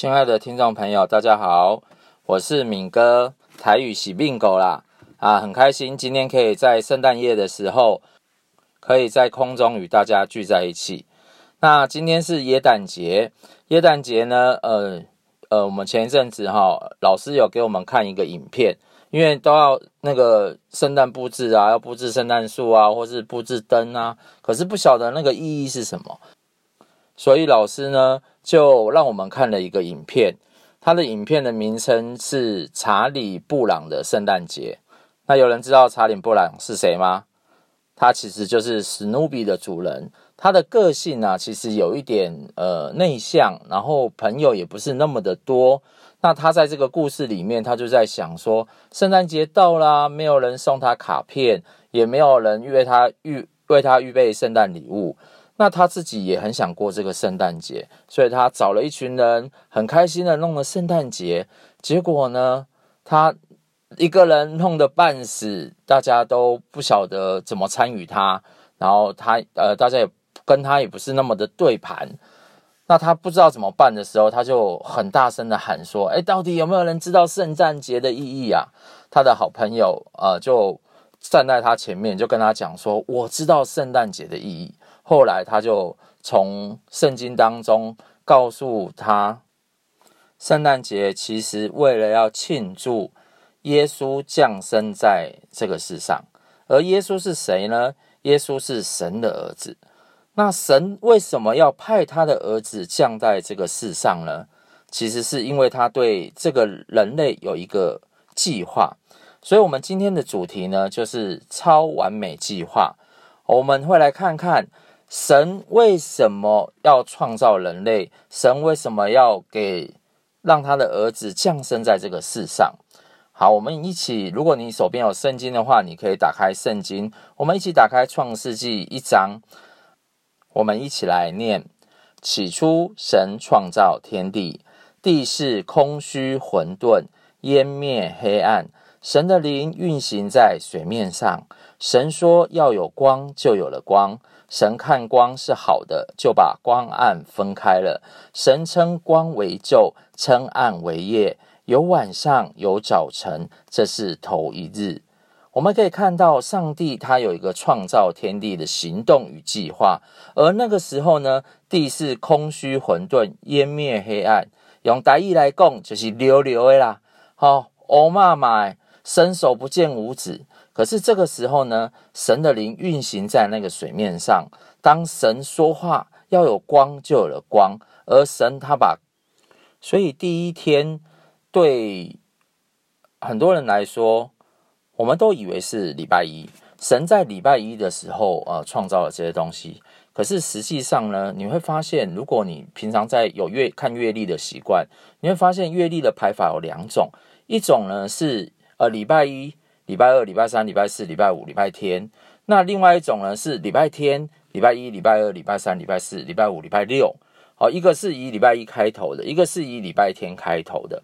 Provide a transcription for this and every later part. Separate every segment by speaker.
Speaker 1: 亲爱的听众朋友，大家好，我是敏哥，台语喜病狗啦啊，很开心今天可以在圣诞夜的时候，可以在空中与大家聚在一起。那今天是耶诞节，耶诞节呢，呃呃，我们前一阵子哈，老师有给我们看一个影片，因为都要那个圣诞布置啊，要布置圣诞树啊，或是布置灯啊，可是不晓得那个意义是什么。所以老师呢，就让我们看了一个影片，他的影片的名称是《查理布朗的圣诞节》。那有人知道查理布朗是谁吗？他其实就是史努比的主人。他的个性呢、啊，其实有一点呃内向，然后朋友也不是那么的多。那他在这个故事里面，他就在想说，圣诞节到啦，没有人送他卡片，也没有人为他预为他预备圣诞礼物。那他自己也很想过这个圣诞节，所以他找了一群人，很开心的弄了圣诞节。结果呢，他一个人弄得半死，大家都不晓得怎么参与他。然后他呃，大家也跟他也不是那么的对盘。那他不知道怎么办的时候，他就很大声的喊说：“哎，到底有没有人知道圣诞节的意义啊？”他的好朋友呃，就站在他前面，就跟他讲说：“我知道圣诞节的意义。”后来，他就从圣经当中告诉他，圣诞节其实为了要庆祝耶稣降生在这个世上，而耶稣是谁呢？耶稣是神的儿子。那神为什么要派他的儿子降在这个世上呢？其实是因为他对这个人类有一个计划。所以，我们今天的主题呢，就是超完美计划。我们会来看看。神为什么要创造人类？神为什么要给让他的儿子降生在这个世上？好，我们一起，如果你手边有圣经的话，你可以打开圣经，我们一起打开创世纪一章，我们一起来念：起初，神创造天地，地是空虚混沌，湮灭黑暗，神的灵运行在水面上。神说要有光，就有了光。神看光是好的，就把光暗分开了。神称光为昼，称暗为夜。有晚上，有早晨，这是头一日。我们可以看到，上帝他有一个创造天地的行动与计划。而那个时候呢，地是空虚混沌，湮灭黑暗。用台语来讲，就是溜溜的啦。好，乌妈妈，伸手不见五指。可是这个时候呢，神的灵运行在那个水面上。当神说话，要有光，就有了光。而神他把，所以第一天对很多人来说，我们都以为是礼拜一。神在礼拜一的时候，呃，创造了这些东西。可是实际上呢，你会发现，如果你平常在有月看月历的习惯，你会发现月历的排法有两种，一种呢是呃礼拜一。礼拜二、礼拜三、礼拜四、礼拜五、礼拜天。那另外一种呢是礼拜天、礼拜一、礼拜二、礼拜三、礼拜四、礼拜五、礼拜六。好，一个是以礼拜一开头的，一个是以礼拜天开头的。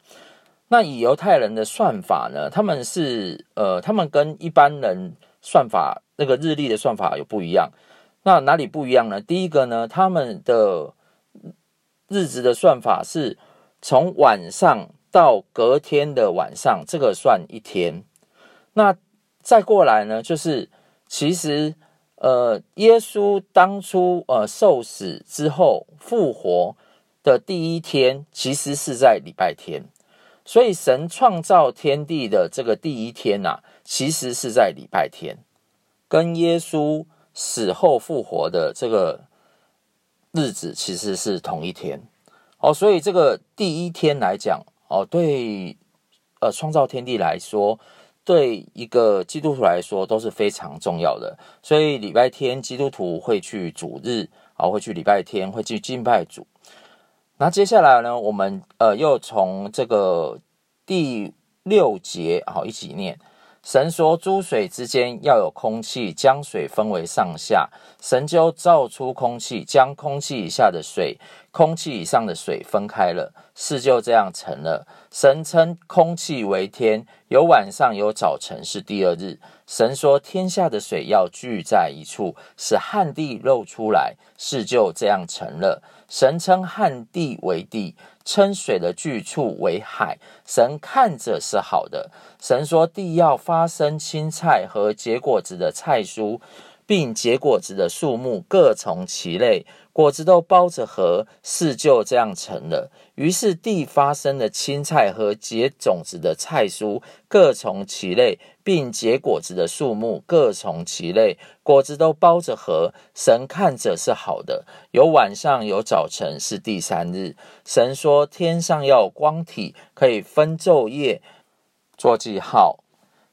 Speaker 1: 那以犹太人的算法呢，他们是呃，他们跟一般人算法那个日历的算法有不一样。那哪里不一样呢？第一个呢，他们的日子的算法是从晚上到隔天的晚上，这个算一天。那再过来呢，就是其实，呃，耶稣当初呃受死之后复活的第一天，其实是在礼拜天，所以神创造天地的这个第一天呐、啊，其实是在礼拜天，跟耶稣死后复活的这个日子其实是同一天哦，所以这个第一天来讲哦，对，呃，创造天地来说。对一个基督徒来说都是非常重要的，所以礼拜天基督徒会去主日啊，会去礼拜天会去敬拜主。那接下来呢，我们呃又从这个第六节好一起念。神说：诸水之间要有空气，将水分为上下。神就造出空气，将空气以下的水空气以上的水分开了，事就这样成了。神称空气为天，有晚上有早晨是第二日。神说天下的水要聚在一处，使旱地露出来，事就这样成了。神称旱地为地，称水的聚处为海。神看着是好的。神说地要发生青菜和结果子的菜蔬。并结果子的树木各从其类，果子都包着核，事就这样成了。于是地发生了青菜和结种子的菜蔬各从其类，并结果子的树木各从其类，果子都包着核。神看着是好的。有晚上有早晨，是第三日。神说：天上要光体，可以分昼夜，作记号，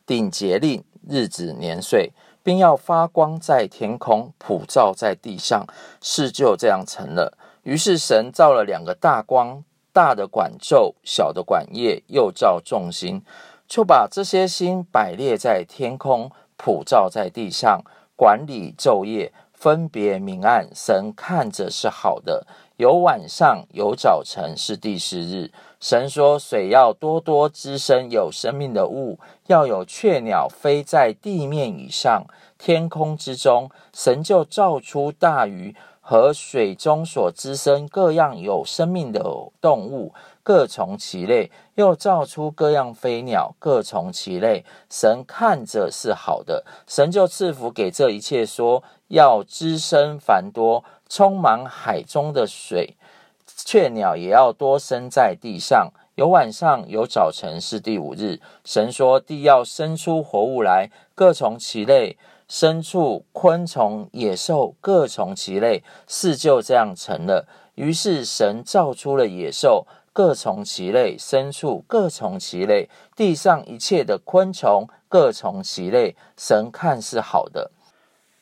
Speaker 1: 定节令，日子年岁。并要发光在天空，普照在地上，事就这样成了。于是神造了两个大光，大的管昼，小的管夜，又造众星，就把这些星摆列在天空，普照在地上，管理昼夜，分别明暗。神看着是好的。有晚上，有早晨，是第四日。神说：“水要多多滋生有生命的物，要有雀鸟飞在地面以上、天空之中。神就造出大鱼和水中所滋生各样有生命的动物，各从其类；又造出各样飞鸟，各从其类。神看着是好的。神就赐福给这一切，说：要滋生繁多，充满海中的水。”雀鸟也要多生在地上，有晚上，有早晨，是第五日。神说：地要生出活物来，各从其类；牲畜、昆虫、野兽，各从其类。事就这样成了。于是神造出了野兽，各从其类；牲畜，各从其类；地上一切的昆虫，各从其类。神看是好的。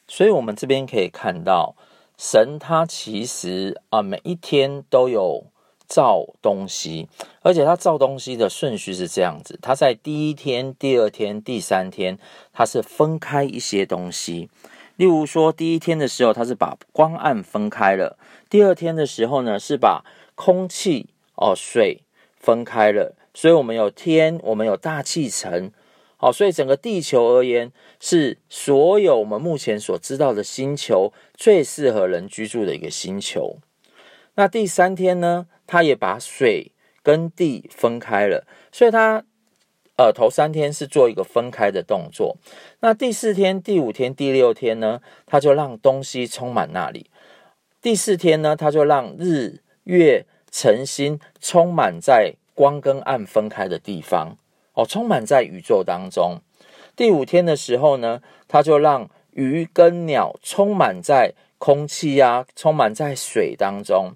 Speaker 1: 所以，我们这边可以看到。神他其实啊，每一天都有造东西，而且他造东西的顺序是这样子：他在第一天、第二天、第三天，他是分开一些东西。例如说，第一天的时候，他是把光暗分开了；第二天的时候呢，是把空气哦、水分开了。所以，我们有天，我们有大气层。好，所以整个地球而言，是所有我们目前所知道的星球最适合人居住的一个星球。那第三天呢，它也把水跟地分开了，所以它呃头三天是做一个分开的动作。那第四天、第五天、第六天呢，它就让东西充满那里。第四天呢，它就让日月晨星充满在光跟暗分开的地方。哦，充满在宇宙当中。第五天的时候呢，他就让鱼跟鸟充满在空气呀，充满在水当中。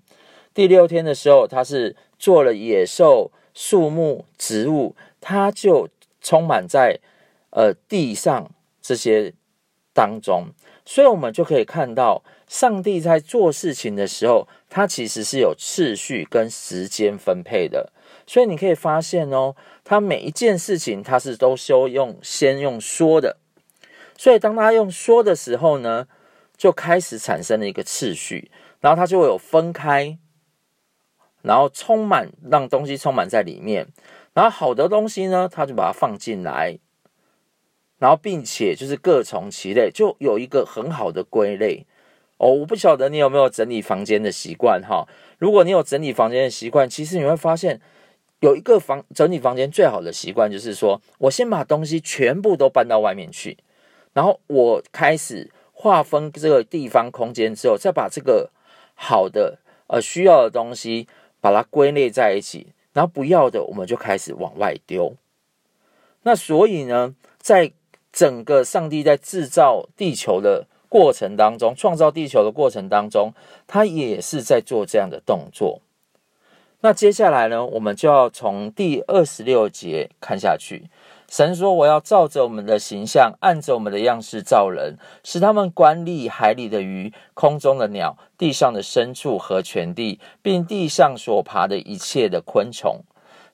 Speaker 1: 第六天的时候，他是做了野兽、树木、植物，他就充满在呃地上这些当中。所以，我们就可以看到，上帝在做事情的时候，他其实是有次序跟时间分配的。所以你可以发现哦，他每一件事情他是都修用先用说的，所以当他用说的时候呢，就开始产生了一个次序，然后他就会有分开，然后充满让东西充满在里面，然后好的东西呢，他就把它放进来，然后并且就是各从其类，就有一个很好的归类哦。我不晓得你有没有整理房间的习惯哈，如果你有整理房间的习惯，其实你会发现。有一个房整理房间最好的习惯，就是说我先把东西全部都搬到外面去，然后我开始划分这个地方空间之后，再把这个好的呃需要的东西把它归类在一起，然后不要的我们就开始往外丢。那所以呢，在整个上帝在制造地球的过程当中，创造地球的过程当中，他也是在做这样的动作。那接下来呢，我们就要从第二十六节看下去。神说：“我要照着我们的形象，按着我们的样式造人，使他们管理海里的鱼、空中的鸟、地上的牲畜和全地，并地上所爬的一切的昆虫。”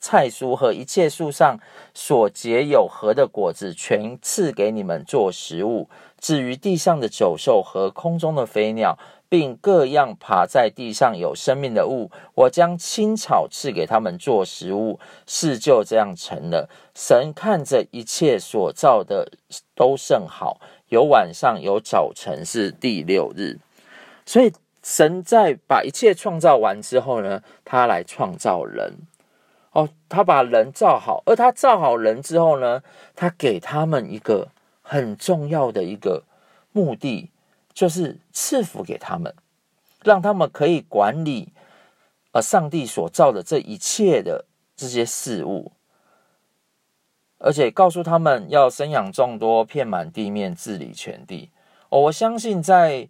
Speaker 1: 菜蔬和一切树上所结有核的果子，全赐给你们做食物。至于地上的走兽和空中的飞鸟，并各样爬在地上有生命的物，我将青草赐给他们做食物。事就这样成了。神看着一切所造的都甚好，有晚上有早晨，是第六日。所以神在把一切创造完之后呢，他来创造人。哦，他把人造好，而他造好人之后呢，他给他们一个很重要的一个目的，就是赐福给他们，让他们可以管理，呃，上帝所造的这一切的这些事物，而且告诉他们要生养众多，遍满地面，治理全地。哦，我相信在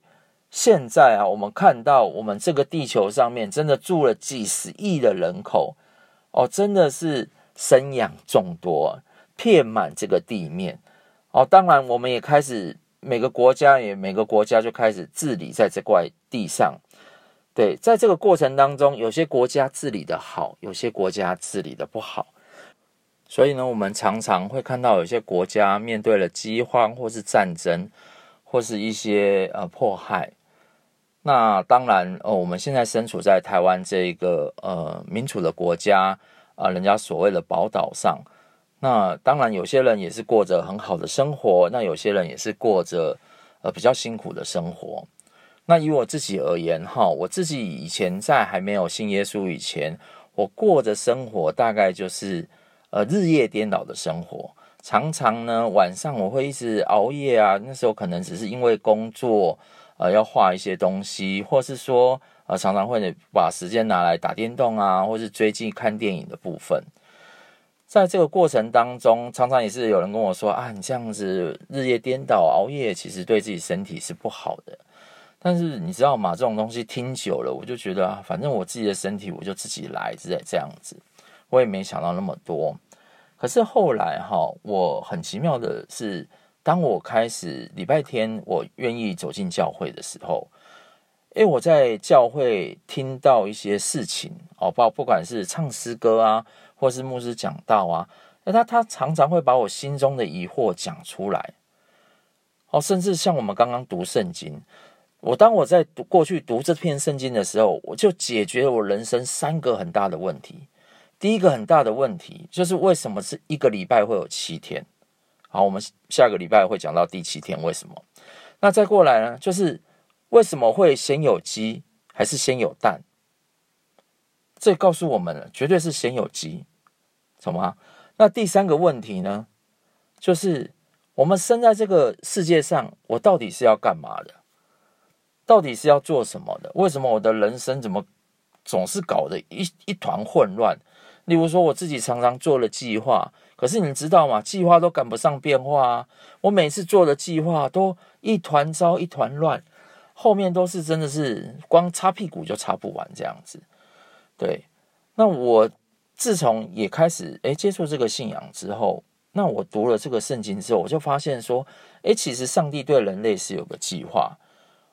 Speaker 1: 现在啊，我们看到我们这个地球上面真的住了几十亿的人口。哦，真的是生养众多，遍满这个地面。哦，当然，我们也开始每个国家也每个国家就开始治理在这块地上。对，在这个过程当中，有些国家治理的好，有些国家治理的不好。所以呢，我们常常会看到有些国家面对了饥荒，或是战争，或是一些呃迫害。那当然，呃，我们现在身处在台湾这一个呃民主的国家啊，人家所谓的宝岛上。那当然，有些人也是过着很好的生活，那有些人也是过着呃比较辛苦的生活。那以我自己而言，哈，我自己以前在还没有信耶稣以前，我过着生活大概就是呃日夜颠倒的生活，常常呢晚上我会一直熬夜啊，那时候可能只是因为工作。呃，要画一些东西，或是说，呃，常常会把时间拿来打电动啊，或是追剧看电影的部分。在这个过程当中，常常也是有人跟我说啊，你这样子日夜颠倒、熬夜，其实对自己身体是不好的。但是你知道吗？这种东西听久了，我就觉得，反正我自己的身体，我就自己来，是这样子。我也没想到那么多。可是后来哈，我很奇妙的是。当我开始礼拜天，我愿意走进教会的时候，诶，我在教会听到一些事情哦，包不管是唱诗歌啊，或是牧师讲道啊，那，他他常常会把我心中的疑惑讲出来，哦，甚至像我们刚刚读圣经，我当我在读过去读这篇圣经的时候，我就解决了我人生三个很大的问题。第一个很大的问题就是为什么是一个礼拜会有七天？好，我们下个礼拜会讲到第七天为什么？那再过来呢？就是为什么会先有鸡还是先有蛋？这告诉我们了，绝对是先有鸡，什么？那第三个问题呢？就是我们生在这个世界上，我到底是要干嘛的？到底是要做什么的？为什么我的人生怎么总是搞得一一团混乱？例如说，我自己常常做了计划。可是你知道吗？计划都赶不上变化啊！我每次做的计划都一团糟一团乱，后面都是真的是光擦屁股就擦不完这样子。对，那我自从也开始诶接触这个信仰之后，那我读了这个圣经之后，我就发现说，诶，其实上帝对人类是有个计划。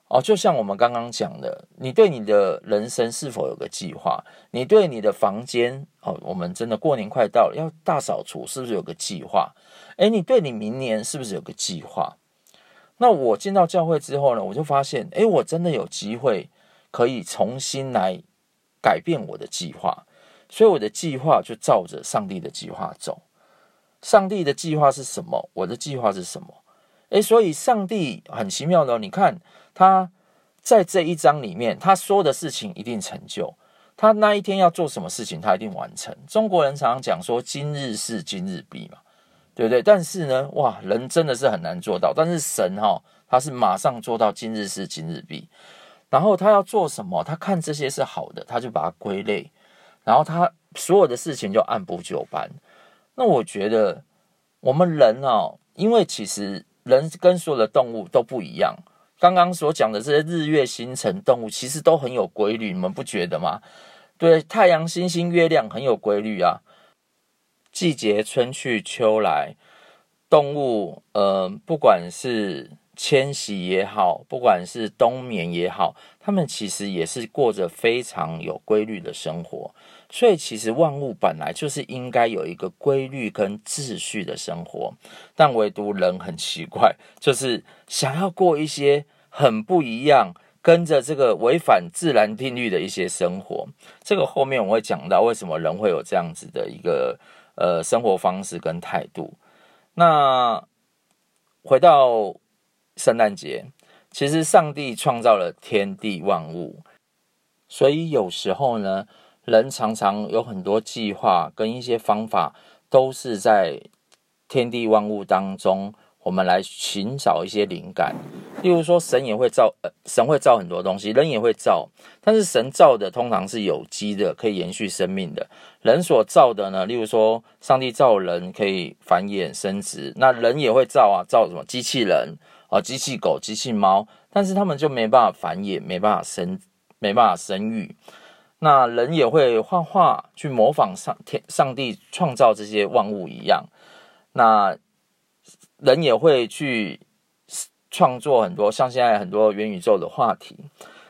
Speaker 1: 哦，就像我们刚刚讲的，你对你的人生是否有个计划？你对你的房间，哦，我们真的过年快到了，要大扫除，是不是有个计划？哎，你对你明年是不是有个计划？那我进到教会之后呢，我就发现，哎，我真的有机会可以重新来改变我的计划，所以我的计划就照着上帝的计划走。上帝的计划是什么？我的计划是什么？诶，所以上帝很奇妙的，你看。他在这一章里面，他说的事情一定成就。他那一天要做什么事情，他一定完成。中国人常常讲说“今日事今日毕”嘛，对不对？但是呢，哇，人真的是很难做到。但是神哈、他是马上做到“今日事今日毕”。然后他要做什么，他看这些是好的，他就把它归类。然后他所有的事情就按部就班。那我觉得我们人哦，因为其实人跟所有的动物都不一样。刚刚所讲的这些日月星辰动物，其实都很有规律，你们不觉得吗？对，太阳、星星、月亮很有规律啊。季节春去秋来，动物，呃，不管是迁徙也好，不管是冬眠也好，它们其实也是过着非常有规律的生活。所以，其实万物本来就是应该有一个规律跟秩序的生活，但唯独人很奇怪，就是想要过一些很不一样。跟着这个违反自然定律的一些生活，这个后面我会讲到为什么人会有这样子的一个呃生活方式跟态度。那回到圣诞节，其实上帝创造了天地万物，所以有时候呢，人常常有很多计划跟一些方法，都是在天地万物当中。我们来寻找一些灵感，例如说，神也会造，呃，神会造很多东西，人也会造，但是神造的通常是有机的，可以延续生命的。人所造的呢，例如说，上帝造人可以繁衍生殖，那人也会造啊，造什么机器人啊，机器狗、机器猫，但是他们就没办法繁衍，没办法生，没办法生育。那人也会画画，去模仿上天上帝创造这些万物一样。那人也会去创作很多，像现在很多元宇宙的话题。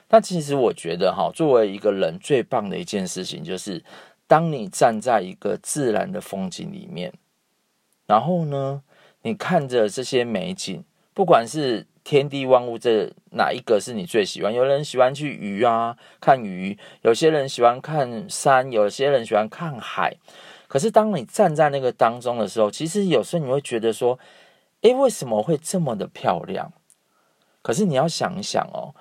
Speaker 1: 但其实我觉得，哈，作为一个人最棒的一件事情，就是当你站在一个自然的风景里面，然后呢，你看着这些美景，不管是天地万物，这哪一个是你最喜欢？有人喜欢去鱼啊，看鱼；有些人喜欢看山；有些人喜欢看海。可是当你站在那个当中的时候，其实有时候你会觉得说，诶，为什么会这么的漂亮？可是你要想一想哦，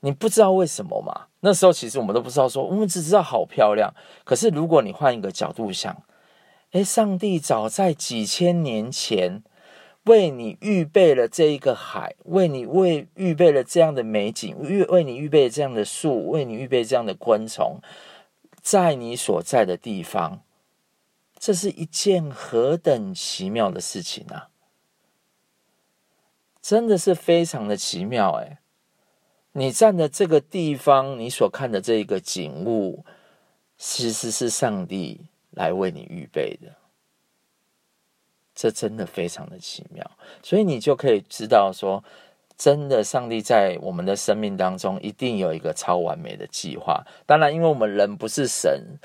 Speaker 1: 你不知道为什么嘛？那时候其实我们都不知道说，说我们只知道好漂亮。可是如果你换一个角度想，诶，上帝早在几千年前为你预备了这一个海，为你为预备了这样的美景，为为你预备这样的树，为你预备这样的昆虫，在你所在的地方，这是一件何等奇妙的事情啊！真的是非常的奇妙哎！你站的这个地方，你所看的这一个景物，其实是上帝来为你预备的。这真的非常的奇妙，所以你就可以知道说，真的，上帝在我们的生命当中一定有一个超完美的计划。当然，因为我们人不是神。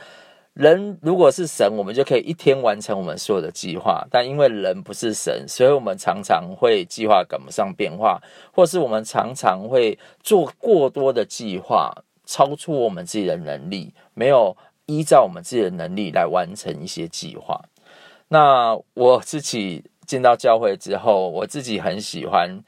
Speaker 1: 人如果是神，我们就可以一天完成我们所有的计划。但因为人不是神，所以我们常常会计划赶不上变化，或是我们常常会做过多的计划，超出我们自己的能力，没有依照我们自己的能力来完成一些计划。那我自己进到教会之后，我自己很喜欢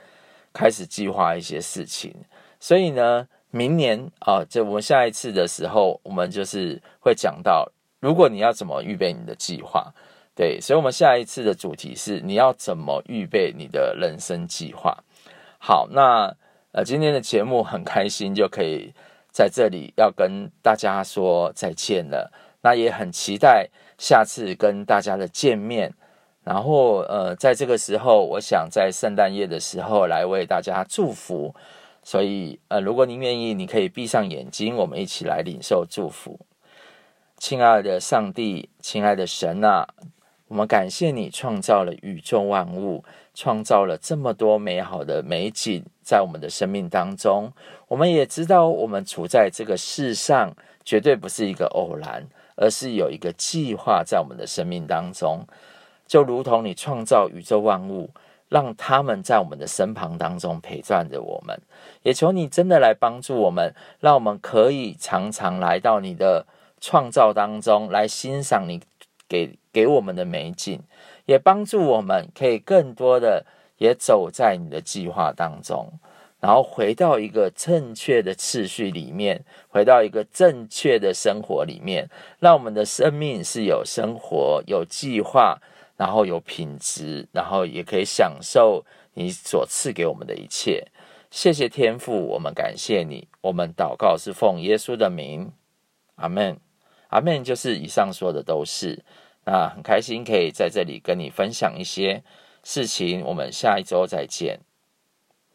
Speaker 1: 开始计划一些事情，所以呢。明年啊，就我们下一次的时候，我们就是会讲到，如果你要怎么预备你的计划，对，所以我们下一次的主题是你要怎么预备你的人生计划。好，那呃，今天的节目很开心，就可以在这里要跟大家说再见了。那也很期待下次跟大家的见面。然后呃，在这个时候，我想在圣诞夜的时候来为大家祝福。所以，呃，如果您愿意，你可以闭上眼睛，我们一起来领受祝福。亲爱的上帝，亲爱的神啊，我们感谢你创造了宇宙万物，创造了这么多美好的美景在我们的生命当中。我们也知道，我们处在这个世上，绝对不是一个偶然，而是有一个计划在我们的生命当中。就如同你创造宇宙万物。让他们在我们的身旁当中陪伴着我们，也求你真的来帮助我们，让我们可以常常来到你的创造当中来欣赏你给给我们的美景，也帮助我们可以更多的也走在你的计划当中，然后回到一个正确的次序里面，回到一个正确的生活里面，让我们的生命是有生活有计划。然后有品质，然后也可以享受你所赐给我们的一切。谢谢天父，我们感谢你。我们祷告是奉耶稣的名，阿门。阿门。就是以上说的都是。那很开心可以在这里跟你分享一些事情。我们下一周再见。